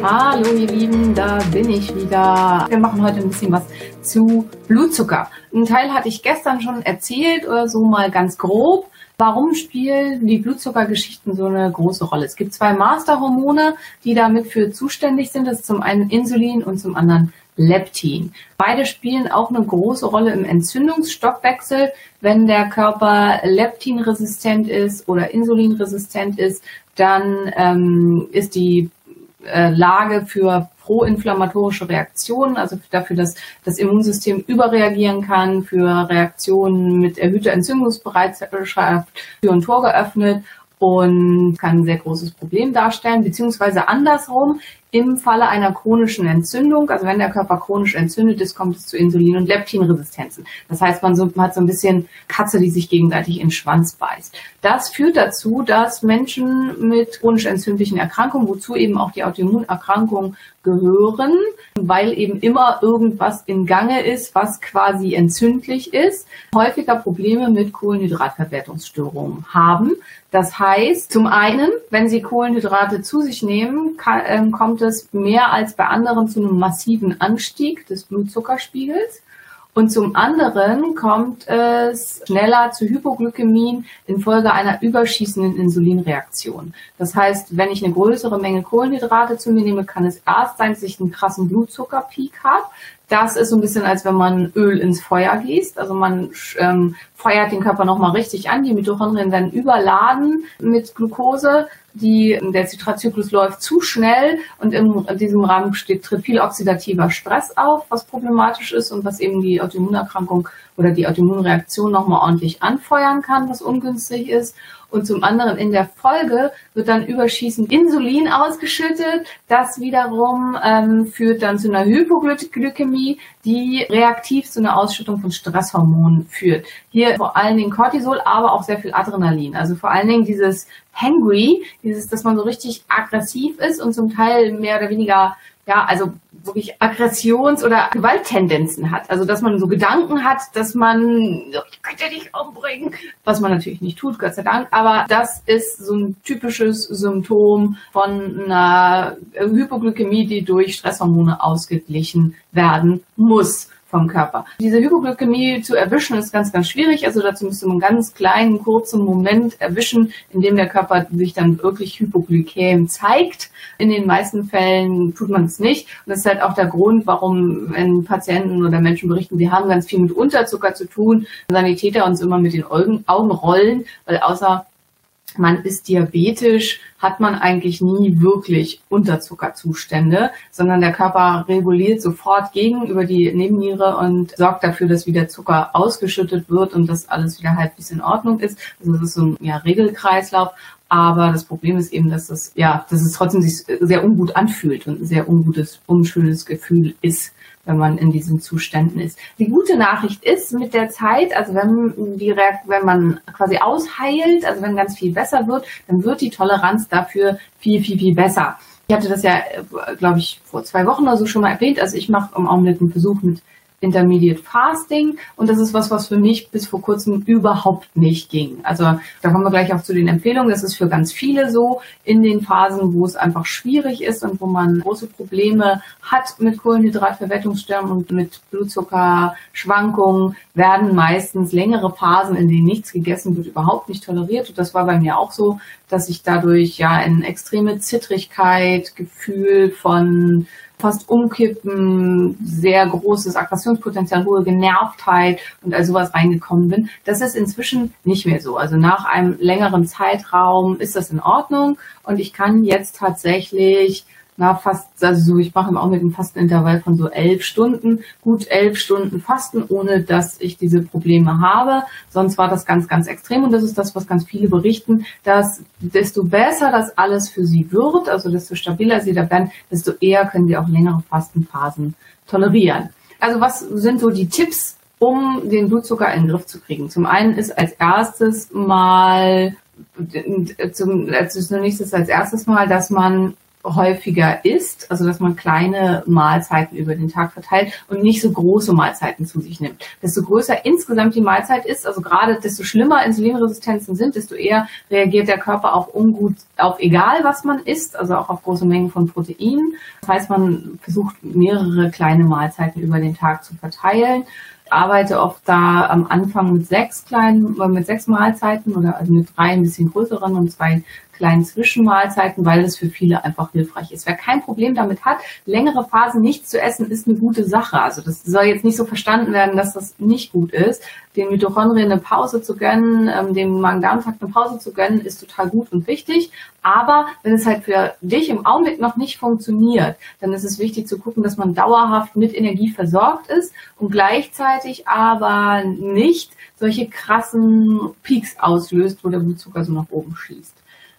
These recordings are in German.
Hallo ihr Lieben, da bin ich wieder. Wir machen heute ein bisschen was zu Blutzucker. Ein Teil hatte ich gestern schon erzählt oder so mal ganz grob. Warum spielen die Blutzuckergeschichten so eine große Rolle? Es gibt zwei Masterhormone, die damit für zuständig sind. Das ist zum einen Insulin und zum anderen Leptin. Beide spielen auch eine große Rolle im Entzündungsstoffwechsel. Wenn der Körper leptinresistent ist oder insulinresistent ist, dann ähm, ist die äh, Lage für proinflammatorische Reaktionen, also dafür, dass das Immunsystem überreagieren kann, für Reaktionen mit erhöhter Entzündungsbereitschaft, Tür und Tor geöffnet und kann ein sehr großes Problem darstellen, beziehungsweise andersrum, im Falle einer chronischen Entzündung, also wenn der Körper chronisch entzündet ist, kommt es zu Insulin- und Leptinresistenzen. Das heißt, man, hat so ein bisschen Katze, die sich gegenseitig in den Schwanz beißt. Das führt dazu, dass Menschen mit chronisch entzündlichen Erkrankungen, wozu eben auch die Autoimmunerkrankungen gehören, weil eben immer irgendwas in Gange ist, was quasi entzündlich ist, häufiger Probleme mit Kohlenhydratverwertungsstörungen haben. Das heißt, zum einen, wenn Sie Kohlenhydrate zu sich nehmen, kann, ähm, kommt kommt es mehr als bei anderen zu einem massiven Anstieg des Blutzuckerspiegels. Und zum anderen kommt es schneller zu Hypoglykämien infolge einer überschießenden Insulinreaktion. Das heißt, wenn ich eine größere Menge Kohlenhydrate zu mir nehme, kann es erst sein, dass ich einen krassen Blutzuckerpeak habe. Das ist so ein bisschen, als wenn man Öl ins Feuer gießt. Also man ähm, feuert den Körper nochmal richtig an. Die Mitochondrien werden überladen mit Glucose. Die, der Zitratzyklus läuft zu schnell und in diesem Rahmen steht, tritt viel oxidativer Stress auf, was problematisch ist und was eben die Autoimmunerkrankung oder die Autoimmunreaktion nochmal ordentlich anfeuern kann, was ungünstig ist und zum anderen in der Folge wird dann überschießend Insulin ausgeschüttet. Das wiederum ähm, führt dann zu einer Hypoglykämie, die reaktiv zu einer Ausschüttung von Stresshormonen führt. Hier vor allen Dingen Cortisol, aber auch sehr viel Adrenalin. Also vor allen Dingen dieses Hangry, dieses, dass man so richtig aggressiv ist und zum Teil mehr oder weniger ja, also wirklich Aggressions- oder Gewalttendenzen hat. Also dass man so Gedanken hat, dass man, ich könnte dich umbringen, was man natürlich nicht tut, Gott sei Dank. Aber das ist so ein typisches Symptom von einer Hypoglykämie, die durch Stresshormone ausgeglichen werden muss vom Körper. Diese Hypoglykämie zu erwischen ist ganz, ganz schwierig. Also dazu müsste man einen ganz kleinen, kurzen Moment erwischen, in dem der Körper sich dann wirklich hypoglykäm zeigt. In den meisten Fällen tut man es nicht. Und das ist halt auch der Grund, warum, wenn Patienten oder Menschen berichten, sie haben ganz viel mit Unterzucker zu tun, Sanitäter uns immer mit den Augen rollen, weil außer man ist diabetisch, hat man eigentlich nie wirklich Unterzuckerzustände, sondern der Körper reguliert sofort gegen über die Nebenniere und sorgt dafür, dass wieder Zucker ausgeschüttet wird und dass alles wieder halbwegs in Ordnung ist. Also das ist so ein ja, Regelkreislauf. Aber das Problem ist eben, dass es, ja, dass es trotzdem sich sehr ungut anfühlt und ein sehr ungutes, unschönes Gefühl ist wenn man in diesen Zuständen ist. Die gute Nachricht ist mit der Zeit, also wenn die wenn man quasi ausheilt, also wenn ganz viel besser wird, dann wird die Toleranz dafür viel, viel, viel besser. Ich hatte das ja, äh, glaube ich, vor zwei Wochen oder so schon mal erwähnt. Also ich mache im Augenblick einen Versuch mit Intermediate Fasting und das ist was, was für mich bis vor kurzem überhaupt nicht ging. Also da kommen wir gleich auch zu den Empfehlungen. Das ist für ganz viele so in den Phasen, wo es einfach schwierig ist und wo man große Probleme hat mit Kohlenhydratverwertungsstörungen und mit Blutzuckerschwankungen, werden meistens längere Phasen, in denen nichts gegessen wird, überhaupt nicht toleriert. Und das war bei mir auch so, dass ich dadurch ja in extreme Zittrigkeit, Gefühl von fast umkippen, sehr großes Aggressionspotenzial, hohe Genervtheit und all sowas reingekommen bin. Das ist inzwischen nicht mehr so. Also nach einem längeren Zeitraum ist das in Ordnung und ich kann jetzt tatsächlich na, fast, also so, ich mache auch mit einem Fastenintervall von so elf Stunden, gut elf Stunden Fasten, ohne dass ich diese Probleme habe. Sonst war das ganz, ganz extrem und das ist das, was ganz viele berichten, dass desto besser das alles für sie wird, also desto stabiler sie da werden, desto eher können sie auch längere Fastenphasen tolerieren. Also was sind so die Tipps, um den Blutzucker in den Griff zu kriegen? Zum einen ist als erstes mal zum, als nächstes als erstes mal, dass man häufiger isst, also dass man kleine Mahlzeiten über den Tag verteilt und nicht so große Mahlzeiten zu sich nimmt. Desto größer insgesamt die Mahlzeit ist, also gerade desto schlimmer Insulinresistenzen sind, desto eher reagiert der Körper auch ungut auf egal, was man isst, also auch auf große Mengen von Proteinen. Das heißt, man versucht mehrere kleine Mahlzeiten über den Tag zu verteilen arbeite oft da am Anfang mit sechs kleinen, mit sechs Mahlzeiten oder also mit drei ein bisschen größeren und zwei kleinen Zwischenmahlzeiten, weil es für viele einfach hilfreich ist. Wer kein Problem damit hat, längere Phasen nichts zu essen, ist eine gute Sache. Also das soll jetzt nicht so verstanden werden, dass das nicht gut ist. Den Mitochondrien eine Pause zu gönnen, ähm, dem Magen-Darm-Trakt eine Pause zu gönnen, ist total gut und wichtig. Aber wenn es halt für dich im Augenblick noch nicht funktioniert, dann ist es wichtig zu gucken, dass man dauerhaft mit Energie versorgt ist und gleichzeitig aber nicht solche krassen Peaks auslöst, wo der Blutzucker so nach oben schießt.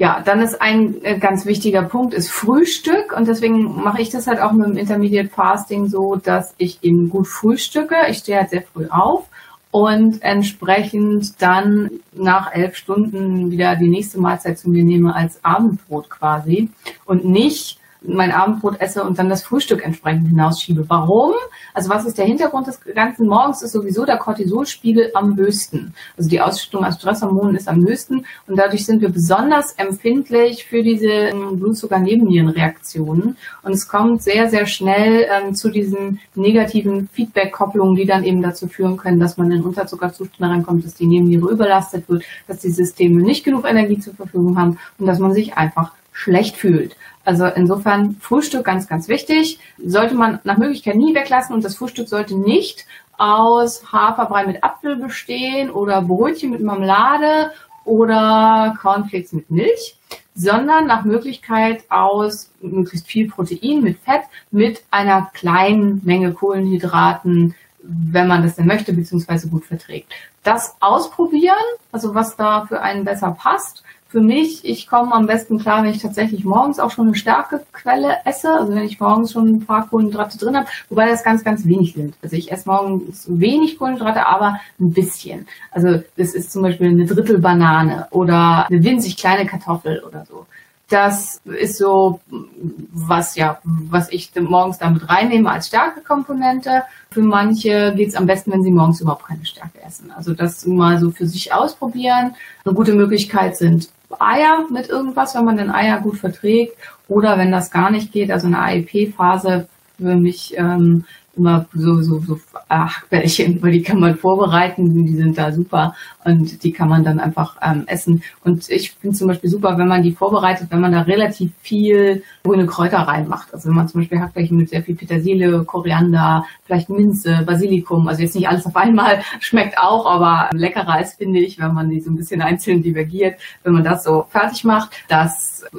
Ja, dann ist ein äh, ganz wichtiger Punkt ist Frühstück und deswegen mache ich das halt auch mit dem Intermediate Fasting so, dass ich eben gut frühstücke. Ich stehe halt sehr früh auf und entsprechend dann nach elf Stunden wieder die nächste Mahlzeit zu mir nehme als Abendbrot quasi und nicht mein Abendbrot esse und dann das Frühstück entsprechend hinausschiebe. Warum? Also was ist der Hintergrund des ganzen Morgens? Ist sowieso der Cortisolspiegel am höchsten. Also die Ausschüttung an Stresshormonen ist am höchsten und dadurch sind wir besonders empfindlich für diese ähm, Blutzucker-Nebennierenreaktionen und es kommt sehr, sehr schnell ähm, zu diesen negativen Feedback-Kopplungen, die dann eben dazu führen können, dass man in Unterzuckerzustand reinkommt, dass die Nebenniere überlastet wird, dass die Systeme nicht genug Energie zur Verfügung haben und dass man sich einfach schlecht fühlt. Also insofern Frühstück ganz, ganz wichtig. Sollte man nach Möglichkeit nie weglassen und das Frühstück sollte nicht aus Haferbrei mit Apfel bestehen oder Brötchen mit Marmelade oder Cornflakes mit Milch, sondern nach Möglichkeit aus möglichst viel Protein mit Fett mit einer kleinen Menge Kohlenhydraten, wenn man das denn möchte, beziehungsweise gut verträgt. Das ausprobieren, also was da für einen besser passt für mich, ich komme am besten klar, wenn ich tatsächlich morgens auch schon eine Stärkequelle esse, also wenn ich morgens schon ein paar Kohlenhydrate drin habe, wobei das ganz, ganz wenig sind. Also ich esse morgens wenig Kohlenhydrate, aber ein bisschen. Also das ist zum Beispiel eine Drittel Banane oder eine winzig kleine Kartoffel oder so. Das ist so, was ja, was ich morgens damit reinnehme als Stärkekomponente. Für manche geht es am besten, wenn sie morgens überhaupt keine Stärke essen. Also das mal so für sich ausprobieren. Eine gute Möglichkeit sind Eier mit irgendwas, wenn man den Eier gut verträgt. Oder wenn das gar nicht geht, also eine AEP-Phase für mich ähm, immer so, so, so Hackbällchen, weil die kann man vorbereiten, die sind da super und die kann man dann einfach ähm, essen. Und ich finde zum Beispiel super, wenn man die vorbereitet, wenn man da relativ viel grüne Kräuter reinmacht. Also wenn man zum Beispiel Hackbällchen mit sehr viel Petersilie, Koriander, vielleicht Minze, Basilikum, also jetzt nicht alles auf einmal, schmeckt auch, aber leckerer ist, finde ich, wenn man die so ein bisschen einzeln divergiert, wenn man das so fertig macht.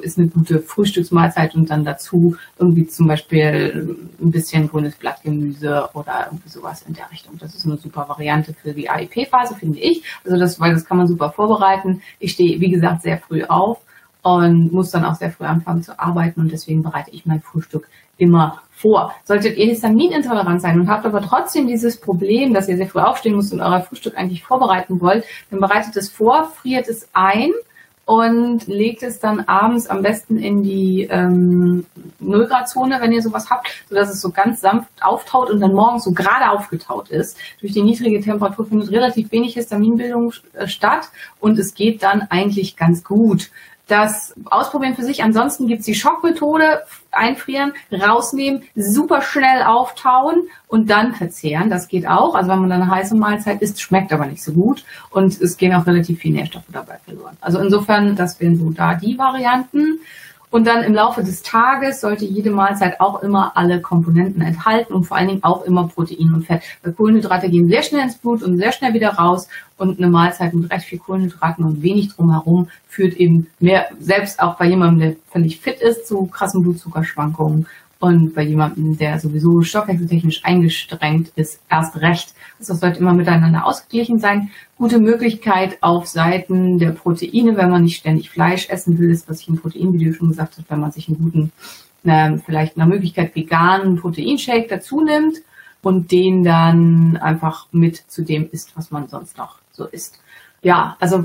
Ist eine gute Frühstücksmahlzeit und dann dazu irgendwie zum Beispiel ein bisschen grünes Blattgemüse oder irgendwie sowas in der Richtung. Das ist eine super Variante für die AIP-Phase, finde ich. Also das, weil das kann man super vorbereiten. Ich stehe, wie gesagt, sehr früh auf und muss dann auch sehr früh anfangen zu arbeiten und deswegen bereite ich mein Frühstück immer vor. Solltet ihr histaminintolerant sein und habt aber trotzdem dieses Problem, dass ihr sehr früh aufstehen müsst und euer Frühstück eigentlich vorbereiten wollt, dann bereitet es vor, friert es ein und legt es dann abends am besten in die ähm, Nullgradzone, wenn ihr sowas habt, sodass es so ganz sanft auftaut und dann morgens so gerade aufgetaut ist. Durch die niedrige Temperatur findet relativ wenig Histaminbildung äh, statt und es geht dann eigentlich ganz gut das ausprobieren für sich. Ansonsten gibt's die Schockmethode, einfrieren, rausnehmen, super schnell auftauen und dann verzehren. Das geht auch. Also wenn man dann eine heiße Mahlzeit isst, schmeckt aber nicht so gut und es gehen auch relativ viele Nährstoffe dabei verloren. Also insofern, das wären so da die Varianten. Und dann im Laufe des Tages sollte jede Mahlzeit auch immer alle Komponenten enthalten und vor allen Dingen auch immer Protein und Fett. Weil Kohlenhydrate gehen sehr schnell ins Blut und sehr schnell wieder raus und eine Mahlzeit mit recht viel Kohlenhydraten und wenig drumherum führt eben mehr, selbst auch bei jemandem, der völlig fit ist, zu krassen Blutzuckerschwankungen und bei jemandem, der sowieso stoffwechseltechnisch eingestrengt ist, erst recht. Also das sollte immer miteinander ausgeglichen sein. Gute Möglichkeit auf Seiten der Proteine, wenn man nicht ständig Fleisch essen will, ist, was ich im Proteinvideo schon gesagt habe, wenn man sich einen guten, äh, vielleicht nach Möglichkeit veganen Proteinshake dazu nimmt und den dann einfach mit zu dem isst, was man sonst noch so isst ja, also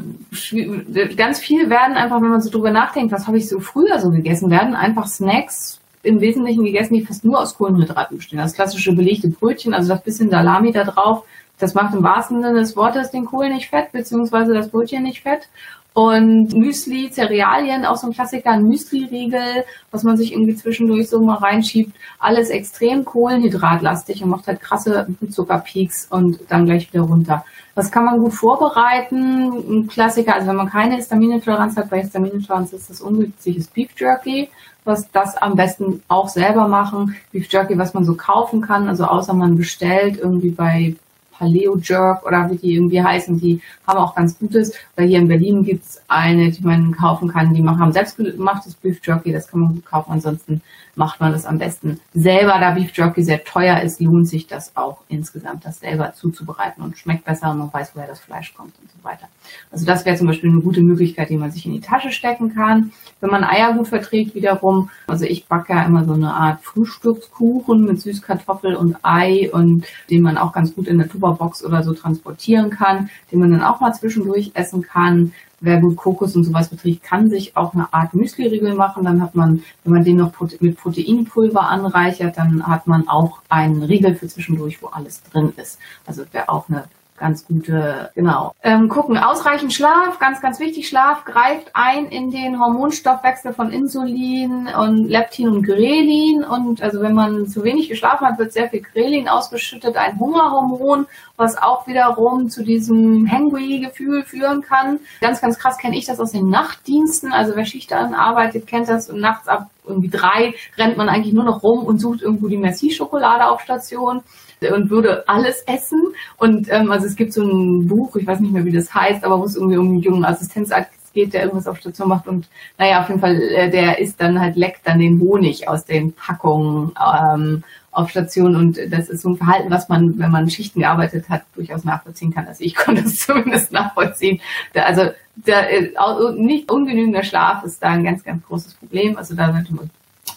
ganz viel werden einfach, wenn man so drüber nachdenkt, was habe ich so früher so gegessen, werden einfach Snacks im Wesentlichen gegessen, die fast nur aus Kohlenhydraten bestehen. Das klassische belegte Brötchen, also das bisschen Salami da drauf, das macht im wahrsten Sinne des Wortes den Kohl nicht fett, beziehungsweise das Brötchen nicht fett. Und Müsli, Cerealien, auch so ein Klassiker, ein Müsli-Riegel, was man sich irgendwie zwischendurch so mal reinschiebt. Alles extrem kohlenhydratlastig und macht halt krasse Blutzuckerpeaks und dann gleich wieder runter. Das kann man gut vorbereiten. Ein Klassiker, also wenn man keine Histaminintoleranz hat, bei Histaminintoleranz ist das ungünstiges Beef Jerky was das am besten auch selber machen. Beef Jerky, was man so kaufen kann, also außer man bestellt irgendwie bei Paleo Jerk oder wie die irgendwie heißen, die haben auch ganz Gutes. Weil hier in Berlin gibt's eine, die man kaufen kann, die haben selbstgemachtes Beef Jerky, das kann man gut kaufen. Ansonsten macht man das am besten selber. Da Beef Jerky sehr teuer ist, lohnt sich das auch insgesamt, das selber zuzubereiten und schmeckt besser und man weiß, woher das Fleisch kommt und so weiter. Also das wäre zum Beispiel eine gute Möglichkeit, die man sich in die Tasche stecken kann. Wenn man Eier gut verträgt wiederum, also ich backe ja immer so eine Art Frühstückskuchen mit Süßkartoffel und Ei und den man auch ganz gut in der Tupperbox oder so transportieren kann, den man dann auch mal zwischendurch essen kann wer gut Kokos und sowas beträgt, kann sich auch eine Art Müsli-Riegel machen. Dann hat man, wenn man den noch mit Proteinpulver anreichert, dann hat man auch einen Riegel für zwischendurch, wo alles drin ist. Also wäre auch eine ganz gute, genau. Ähm, gucken, ausreichend Schlaf, ganz, ganz wichtig, Schlaf greift ein in den Hormonstoffwechsel von Insulin und Leptin und Grelin und also wenn man zu wenig geschlafen hat, wird sehr viel Grelin ausgeschüttet, ein Hungerhormon, was auch wiederum zu diesem Hangry-Gefühl führen kann. Ganz, ganz krass kenne ich das aus den Nachtdiensten, also wer Schicht arbeitet, kennt das und nachts ab irgendwie drei rennt man eigentlich nur noch rum und sucht irgendwo die Merci-Schokolade auf Station und würde alles essen. Und ähm, also es gibt so ein Buch, ich weiß nicht mehr, wie das heißt, aber wo es irgendwie um einen jungen Assistenzarzt geht, der irgendwas auf Station macht und naja, auf jeden Fall, äh, der isst dann halt, leckt dann den Honig aus den Packungen ähm, auf Station und das ist so ein Verhalten, was man, wenn man Schichten gearbeitet hat, durchaus nachvollziehen kann. Also ich konnte es zumindest nachvollziehen. Da, also der, äh, nicht ungenügender Schlaf ist da ein ganz, ganz großes Problem. Also da sollte man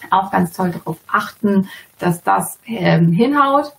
auch ganz toll darauf achten, dass das ähm, hinhaut.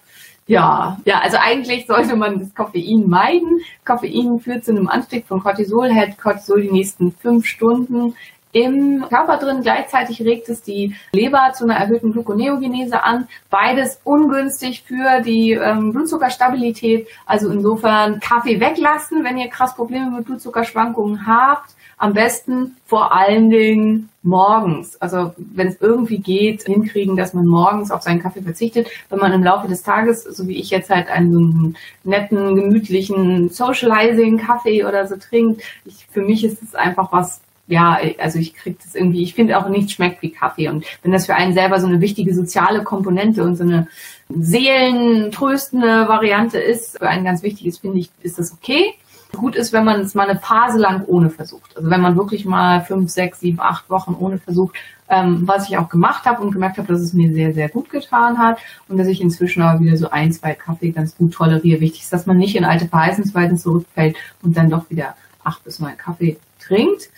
Ja, ja, also eigentlich sollte man das Koffein meiden. Koffein führt zu einem Anstieg von Cortisol, hält Cortisol die nächsten fünf Stunden im Körper drin. Gleichzeitig regt es die Leber zu einer erhöhten Gluconeogenese an. Beides ungünstig für die ähm, Blutzuckerstabilität. Also insofern Kaffee weglassen, wenn ihr krass Probleme mit Blutzuckerschwankungen habt. Am besten vor allen Dingen morgens. Also wenn es irgendwie geht, hinkriegen, dass man morgens auf seinen Kaffee verzichtet. Wenn man im Laufe des Tages, so wie ich jetzt halt einen netten, gemütlichen Socializing-Kaffee oder so trinkt, ich, für mich ist es einfach was ja, also ich kriege das irgendwie, ich finde auch nichts schmeckt wie Kaffee. Und wenn das für einen selber so eine wichtige soziale Komponente und so eine seelentröstende Variante ist, für einen ganz wichtig ist, finde ich, ist das okay. Gut ist, wenn man es mal eine Phase lang ohne versucht. Also wenn man wirklich mal fünf, sechs, sieben, acht Wochen ohne versucht, ähm, was ich auch gemacht habe und gemerkt habe, dass es mir sehr, sehr gut getan hat und dass ich inzwischen aber wieder so ein, zwei Kaffee ganz gut toleriere. Wichtig ist, dass man nicht in alte Verhaltensweisen zurückfällt und dann doch wieder acht bis neun Kaffee trinkt.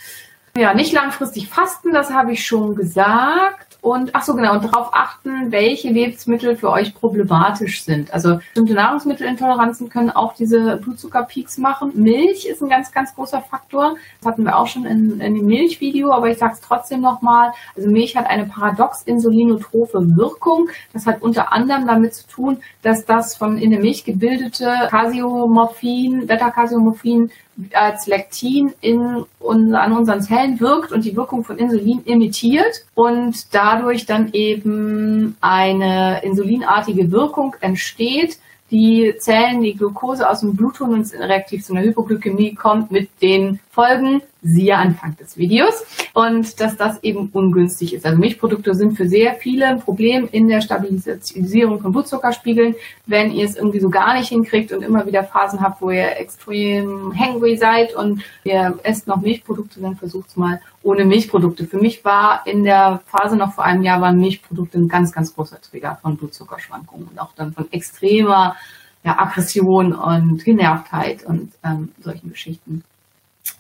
Ja, nicht langfristig fasten, das habe ich schon gesagt. Und ach so genau, und darauf achten, welche Lebensmittel für euch problematisch sind. Also bestimmte Nahrungsmittelintoleranzen können auch diese Blutzuckerpeaks machen. Milch ist ein ganz, ganz großer Faktor. Das hatten wir auch schon in, in dem Milchvideo, aber ich sage es trotzdem nochmal. Also Milch hat eine paradox insulinotrophe Wirkung. Das hat unter anderem damit zu tun, dass das von in der Milch gebildete Casiomorphin, Beta-Casiomorphin als Lektin in, an unseren Zellen wirkt und die Wirkung von Insulin imitiert und dadurch dann eben eine insulinartige Wirkung entsteht. Die Zellen die Glucose aus dem Blut holen und reaktiv zu einer Hypoglykämie kommt mit den Folgen siehe Anfang des Videos. Und dass das eben ungünstig ist. Also Milchprodukte sind für sehr viele ein Problem in der Stabilisierung von Blutzuckerspiegeln. Wenn ihr es irgendwie so gar nicht hinkriegt und immer wieder Phasen habt, wo ihr extrem hangry seid und ihr esst noch Milchprodukte, dann versucht es mal ohne Milchprodukte. Für mich war in der Phase noch vor einem Jahr waren Milchprodukte ein ganz, ganz großer Trigger von Blutzuckerschwankungen und auch dann von extremer ja, Aggression und Genervtheit und ähm, solchen Geschichten.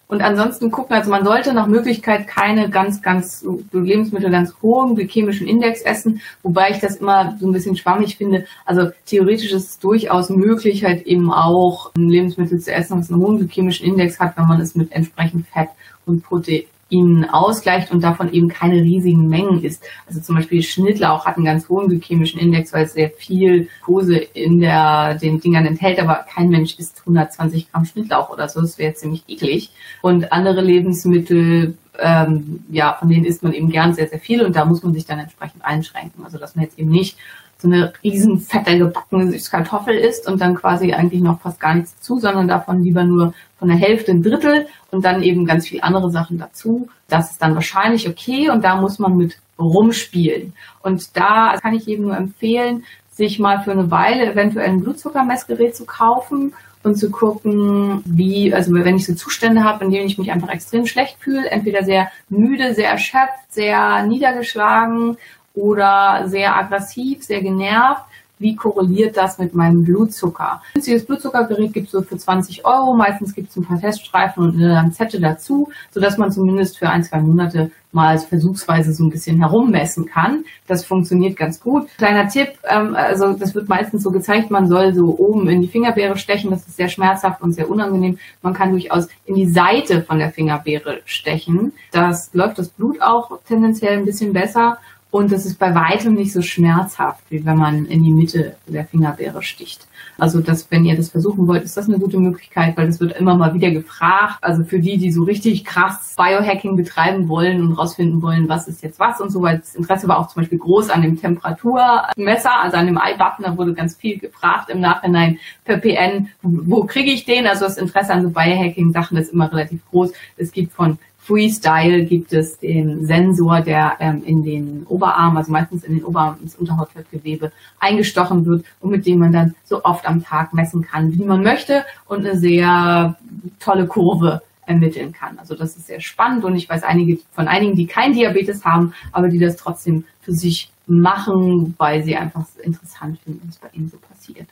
Und ansonsten gucken, also man sollte nach Möglichkeit keine ganz, ganz Lebensmittel ganz hohen glykämischen Index essen, wobei ich das immer so ein bisschen schwammig finde. Also theoretisch ist es durchaus möglich, halt eben auch Lebensmittel zu essen, das einen hohen glykämischen Index hat, wenn man es mit entsprechend Fett und Protein ihn ausgleicht und davon eben keine riesigen Mengen isst. Also zum Beispiel Schnittlauch hat einen ganz hohen glykämischen Index, weil es sehr viel Kose in der, den Dingern enthält, aber kein Mensch isst 120 Gramm Schnittlauch oder so, das wäre ziemlich eklig. Und andere Lebensmittel, ähm, ja, von denen isst man eben gern sehr, sehr viel und da muss man sich dann entsprechend einschränken. Also dass man jetzt eben nicht so eine riesen fette gebackene Süßkartoffel isst und dann quasi eigentlich noch fast gar nichts zu, sondern davon lieber nur von der Hälfte ein Drittel und dann eben ganz viel andere Sachen dazu. Das ist dann wahrscheinlich okay und da muss man mit rumspielen. Und da kann ich jedem nur empfehlen, sich mal für eine Weile eventuell ein Blutzuckermessgerät zu kaufen und zu gucken, wie, also wenn ich so Zustände habe, in denen ich mich einfach extrem schlecht fühle, entweder sehr müde, sehr erschöpft, sehr niedergeschlagen oder sehr aggressiv, sehr genervt. Wie korreliert das mit meinem Blutzucker? Ein günstiges Blutzuckergerät gibt es so für 20 Euro. Meistens gibt es ein paar Teststreifen und eine Lanzette dazu, sodass man zumindest für ein, zwei Monate mal versuchsweise so ein bisschen herummessen kann. Das funktioniert ganz gut. Kleiner Tipp, ähm, also das wird meistens so gezeigt, man soll so oben in die Fingerbeere stechen. Das ist sehr schmerzhaft und sehr unangenehm. Man kann durchaus in die Seite von der Fingerbeere stechen. Das läuft das Blut auch tendenziell ein bisschen besser. Und das ist bei weitem nicht so schmerzhaft, wie wenn man in die Mitte der Fingerbeere sticht. Also das, wenn ihr das versuchen wollt, ist das eine gute Möglichkeit, weil das wird immer mal wieder gefragt. Also für die, die so richtig krass Biohacking betreiben wollen und rausfinden wollen, was ist jetzt was und so, weil das Interesse war auch zum Beispiel groß an dem Temperaturmesser, also an dem iButton, da wurde ganz viel gefragt im Nachhinein per PN, wo, wo kriege ich den? Also das Interesse an so Biohacking-Sachen ist immer relativ groß. Es gibt von Freestyle gibt es den Sensor, der ähm, in den Oberarm, also meistens in den Oberarm ins Unterhautfettgewebe eingestochen wird und mit dem man dann so oft am Tag messen kann, wie man möchte und eine sehr tolle Kurve ermitteln kann. Also das ist sehr spannend und ich weiß einige von einigen, die kein Diabetes haben, aber die das trotzdem für sich machen, weil sie einfach interessant finden, was bei ihnen so passiert.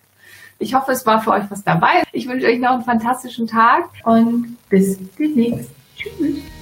Ich hoffe, es war für euch was dabei. Ich wünsche euch noch einen fantastischen Tag und bis demnächst. Tschüss.